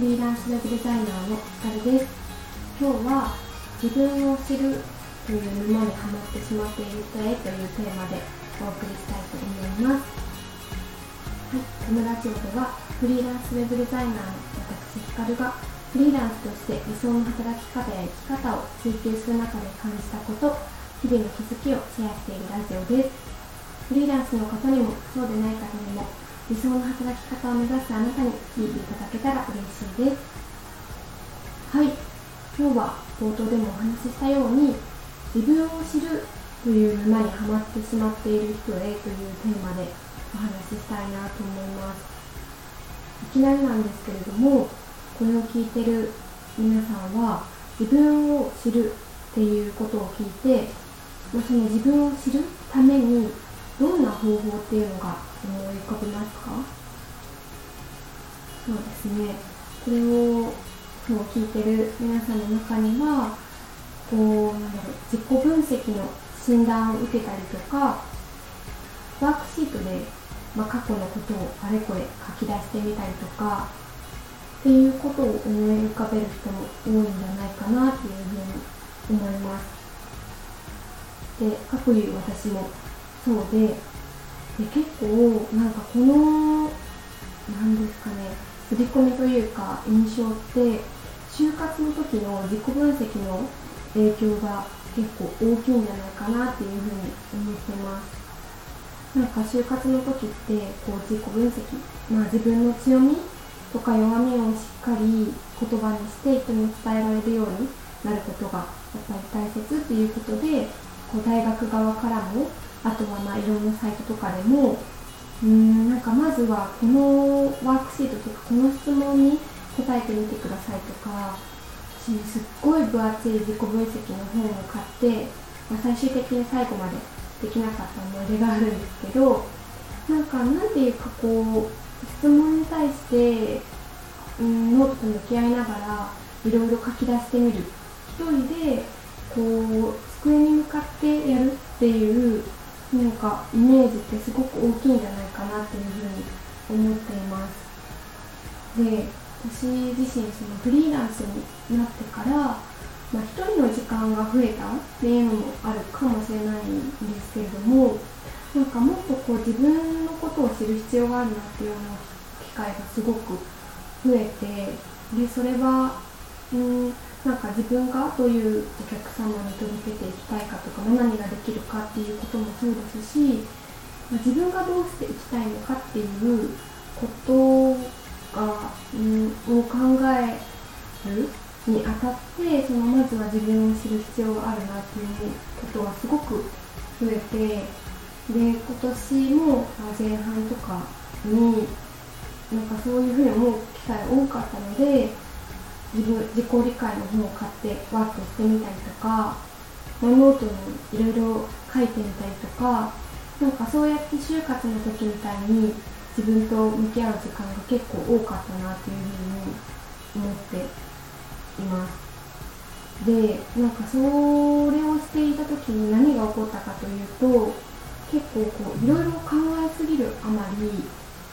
フリーランスウェブデザイナーのひかるです今日は自分を知るという沼にハマってしまっている人へというテーマでお送りしたいと思いますはい、このラジオではフリーランスウェブデザイナーの私ひかるがフリーランスとして理想の働き方や生き方を追求する中で感じたこと日々の気づきをシェアしているラジオですフリーランスの方にもそうでない方にも理想の働き方を目指すあなたに聞いていただけたら嬉しいです。はい。今日は冒頭でもお話ししたように自分を知るという沼にはまってしまっている人へというテーマでお話ししたいなと思います。いきなりなんですけれどもこれを聞いてる皆さんは自分を知るっていうことを聞いてその自分を知るためにどんな方法っていうのが思い浮かびますですね。これを今日聞いてる皆さんの中にはこうなんだろう自己分析の診断を受けたりとかワークシートで、まあ、過去のことをあれこれ書き出してみたりとかっていうことを思い浮かべる人も多いんじゃないかなっていうふうに思います。でかくいう私もそうでで結構なんかこの何ですかね刷り込みというか印象って就活の時の自己分析の影響が結構大きいんじゃないかなっていうふうに思ってます。なんか就活の時ってこう自己分析まあ自分の強みとか弱みをしっかり言葉にして人に伝えられるようになることがやっぱり大切っていうことでこう大学側からもあとはまあいろんなサイトとかでもうんなんかまずはこのワークシートとかこの質問に答えてみてくださいとか私すっごい分厚い自己分析の本を買って、まあ、最終的に最後までできなかった思い出があるんですけどなんかなんていうかこう質問に対してうんノートと向き合いながらいろいろ書き出してみる。一人でこう机に向かってやるっていうなんかイメージってすごく大きいんじゃないかなっていうふうに思っています。で私自身そのフリーランスになってから、まあ、1人の時間が増えたっていうのもあるかもしれないんですけれどもなんかもっとこう自分のことを知る必要があるなっていうような機会がすごく増えてでそれはうんなんか自分がどういうお客様に届けていきたいかとか何ができるかっていうこともそうですし自分がどうしていきたいのかっていうことが、うん、を考えるにあたってそのまずは自分を知る必要があるなっていうことがすごく増えてで今年も前半とかになんかそういうふうに思う機会多かったので自分自己理解の本を買ってワークしてみたりとか、まあ、ノートにいろいろ書いてみたりとかなんかそうやって就活の時みたいに自分と向き合う時間が結構多かったなっていうふうに思っています。でなんかそれをしていた時に何が起こったかというと結構こういろいろ考えすぎるあまり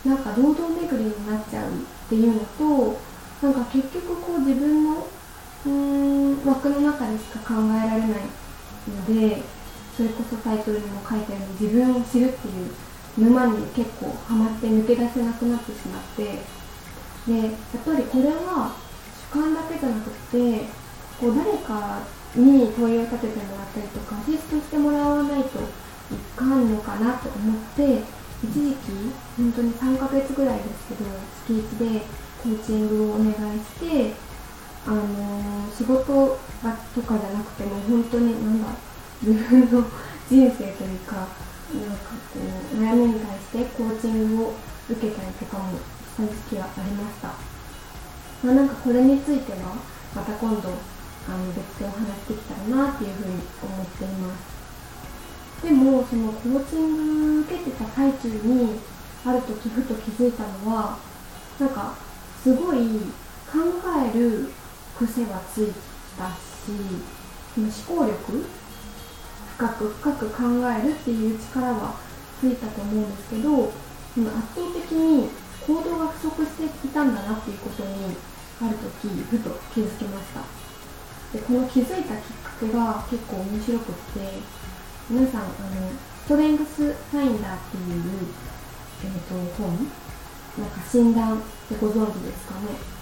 なんか堂々巡りになっちゃうっていうのとなんか結局こう自分のうーん枠の中でしか考えられないのでそれこそタイトルにも書いたように自分を知るっていう沼に結構ハマって抜け出せなくなってしまってでやっぱりこれは主観だけじゃなくてこう誰かに問いを立ててもらったりとかアシストしてもらわないといかんのかなと思って一時期本当に3ヶ月ぐらいですけど月1でコーチングをお願いしてあの、仕事とかじゃなくても本当になんだ自分の人生というかなんかこう悩みに対してコーチングを受けたりとかもした時期がありました、まあ、なんかこれについてはまた今度あの別でお話しできたらなっていうふうに思っています。でもそのコーチング受けてた最中にある時ふと気づいたのはなんかすごい考える癖はついたし思考力深く深く考えるっていう力はついたと思うんですけど圧倒的に行動が不足していたんだなっていうことにある時ふと気づきました。でこの気づいたきっかけが結構面白くって皆さんあのストレングスファインダーっていう、えーと、本なんか診断ってご存知ですかね。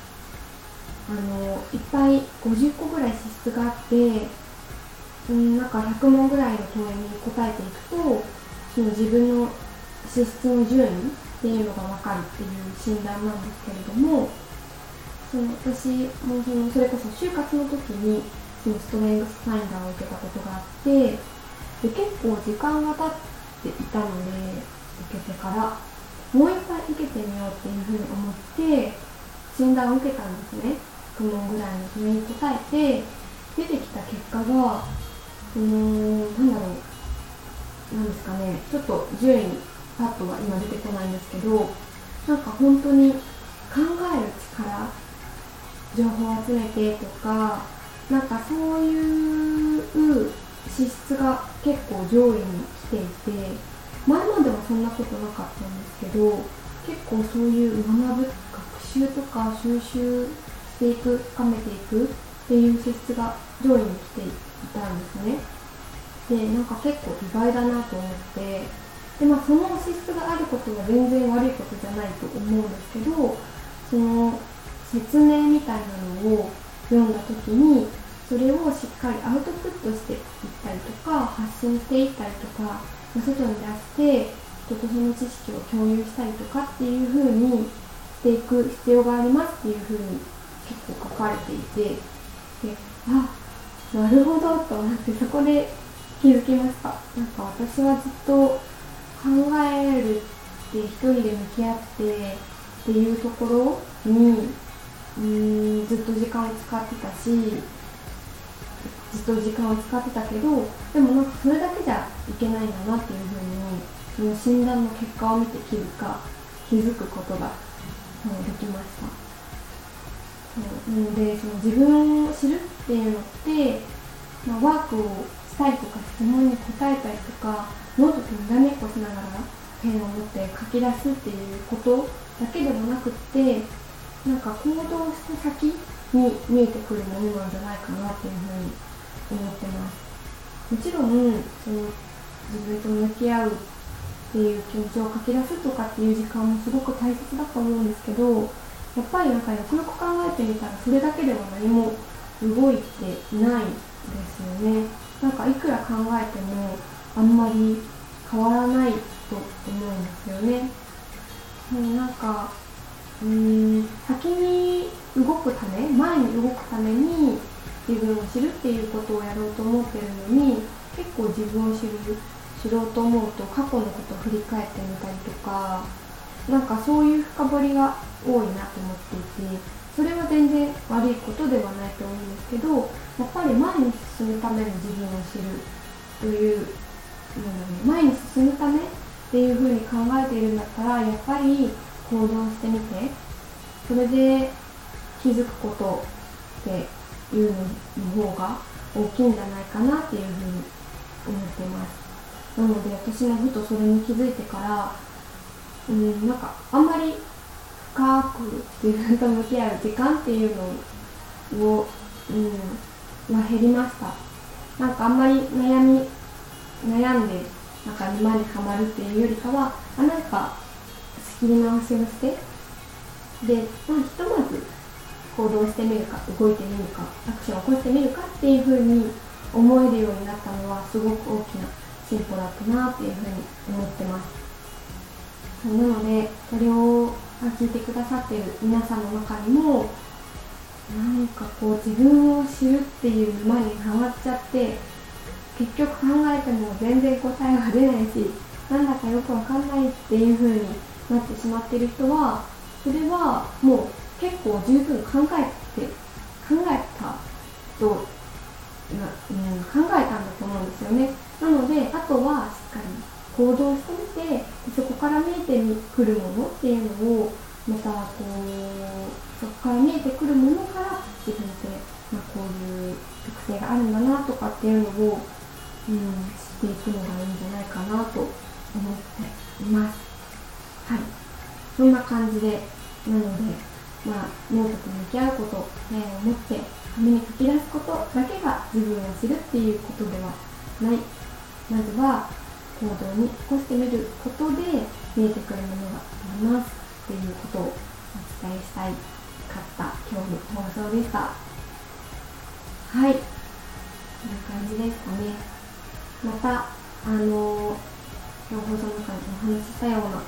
あのいっぱい50個ぐらい資質があってうんなんか100問ぐらいの問いに答えていくとその自分の資質の順位っていうのが分かるっていう診断なんですけれどもその私もそのそれこそ就活の時にそのストレングスファインダーを受けたことがあってで結構時間が経っていたので受けてからもう一回受けてみようっていうふうに思って診断を受けたんですね。9問ぐらいの問いに答えて出てきた結果がうーんなんだろう。なんですかね。ちょっと順位パッとは今出てこないんですけどなんか本当に考える力情報を集めてとかなんかそういう資質が結構上位に来ていて前まではそんなことなかったんですけど結構そういう学ぶ学習とか収集していく深めていくっていう資質が上位に来ていたんですね。でなんか結構意外だなと思ってでまあその資質があることは全然悪いことじゃないと思うんですけどその説明みたいなのを読んだ時にそれをしっかりアウトプットしていったりとか発信していったりとか外に出して人とその知識を共有したりとかっていう風にしていく必要がありますっていう風に結構書かれていてであなるほどと思ってそこで気づきました。なんか私はずっと考えるって一人で向き合ってっていうところにうんずっと時間を使ってたしずっと時間を使ってたけどでもなんかそれだけじゃいけないんだなっていうふうにその診断の結果を見て気づか気づくことができました。そうなのでその自分を知るっていうのって、まあ、ワークをしたりとか質問に答えたりとかノートとにらめっこしながらペンを持って書き出すっていうことだけではなくってなんか行動した先に見えてくるものなんじゃないかなっていうふうに思ってますもちろんその自分と向き合うっていう気持ちを書き出すとかっていう時間もすごく大切だと思うんですけどやっぱりなんかよくよく考えてみたらそれだけでは何も動いていないですよね。なんかいくら考えてもあんまり変わらないと思うんですよね。もうなんかうん先に動くため前に動くために自分を知るっていうことをやろうと思ってるのに結構自分を知る知ろうと思うと過去のことを振り返ってみたりとかなんかそういう深掘りが多いなと思っていてそれは全然悪いことではないと思うんですけどやっぱり前に進むための自分を知るという前に進むためっていうふうに考えているんだったらやっぱり行動してみてそれで気づくことっていうのの方が大きいんじゃないかなっていうふうに思ってます。なので私もふとそれに気づいてからうんなんかあんまり深く自分と向き合う時間っていうのを、うん、は減りました。なんかあんまり悩み悩んでなんか沼にはまるっていうよりかはあなんか仕切り直しをしてで、まあ、ひとまず行動してみるか動いてみるかアクションを起こしてみるかっていうふうに思えるようになったのはすごく大きな進歩だったなっていうふうに思ってます。なのでこれを聞いてくださってる皆さんの中にもなんかこう自分を知るっていう沼にはまっちゃって結局考えても全然答えが出ないしなんだかよくわかんないっていう風になってしまってる人はそれはもう結構十分考えて考えたと、うん、考えたんだと思うんですよねなのであとはしっかり行動してみてそこから見えてくるものっていうのをまたこうそこから見えてくるものから自分って、まあ、こういう特性があるんだなとかっていうのを、うん、知っていくのがいいんじゃないかなと思っています。はい。そんな感じで、なので、まあ、ノートと向き合うこと悩みを持って紙に書き出すことだけが自分を知るっていうことではない。まずは行動に起こしてみることで見えてくるものがありますっていうことをお伝えしたいかった今日の放送でしたはい。こんな感じですかね。またあの今日放送の中でお話ししたような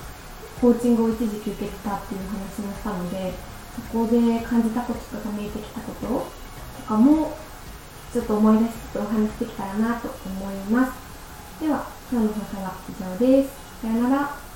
コーチングを一時期受けてたっていう話もしたのでここで感じたこととか見えてきたこととかもちょっと思い出しつつお話しできたらなと思います。では今日の放送は以上です。さよなら。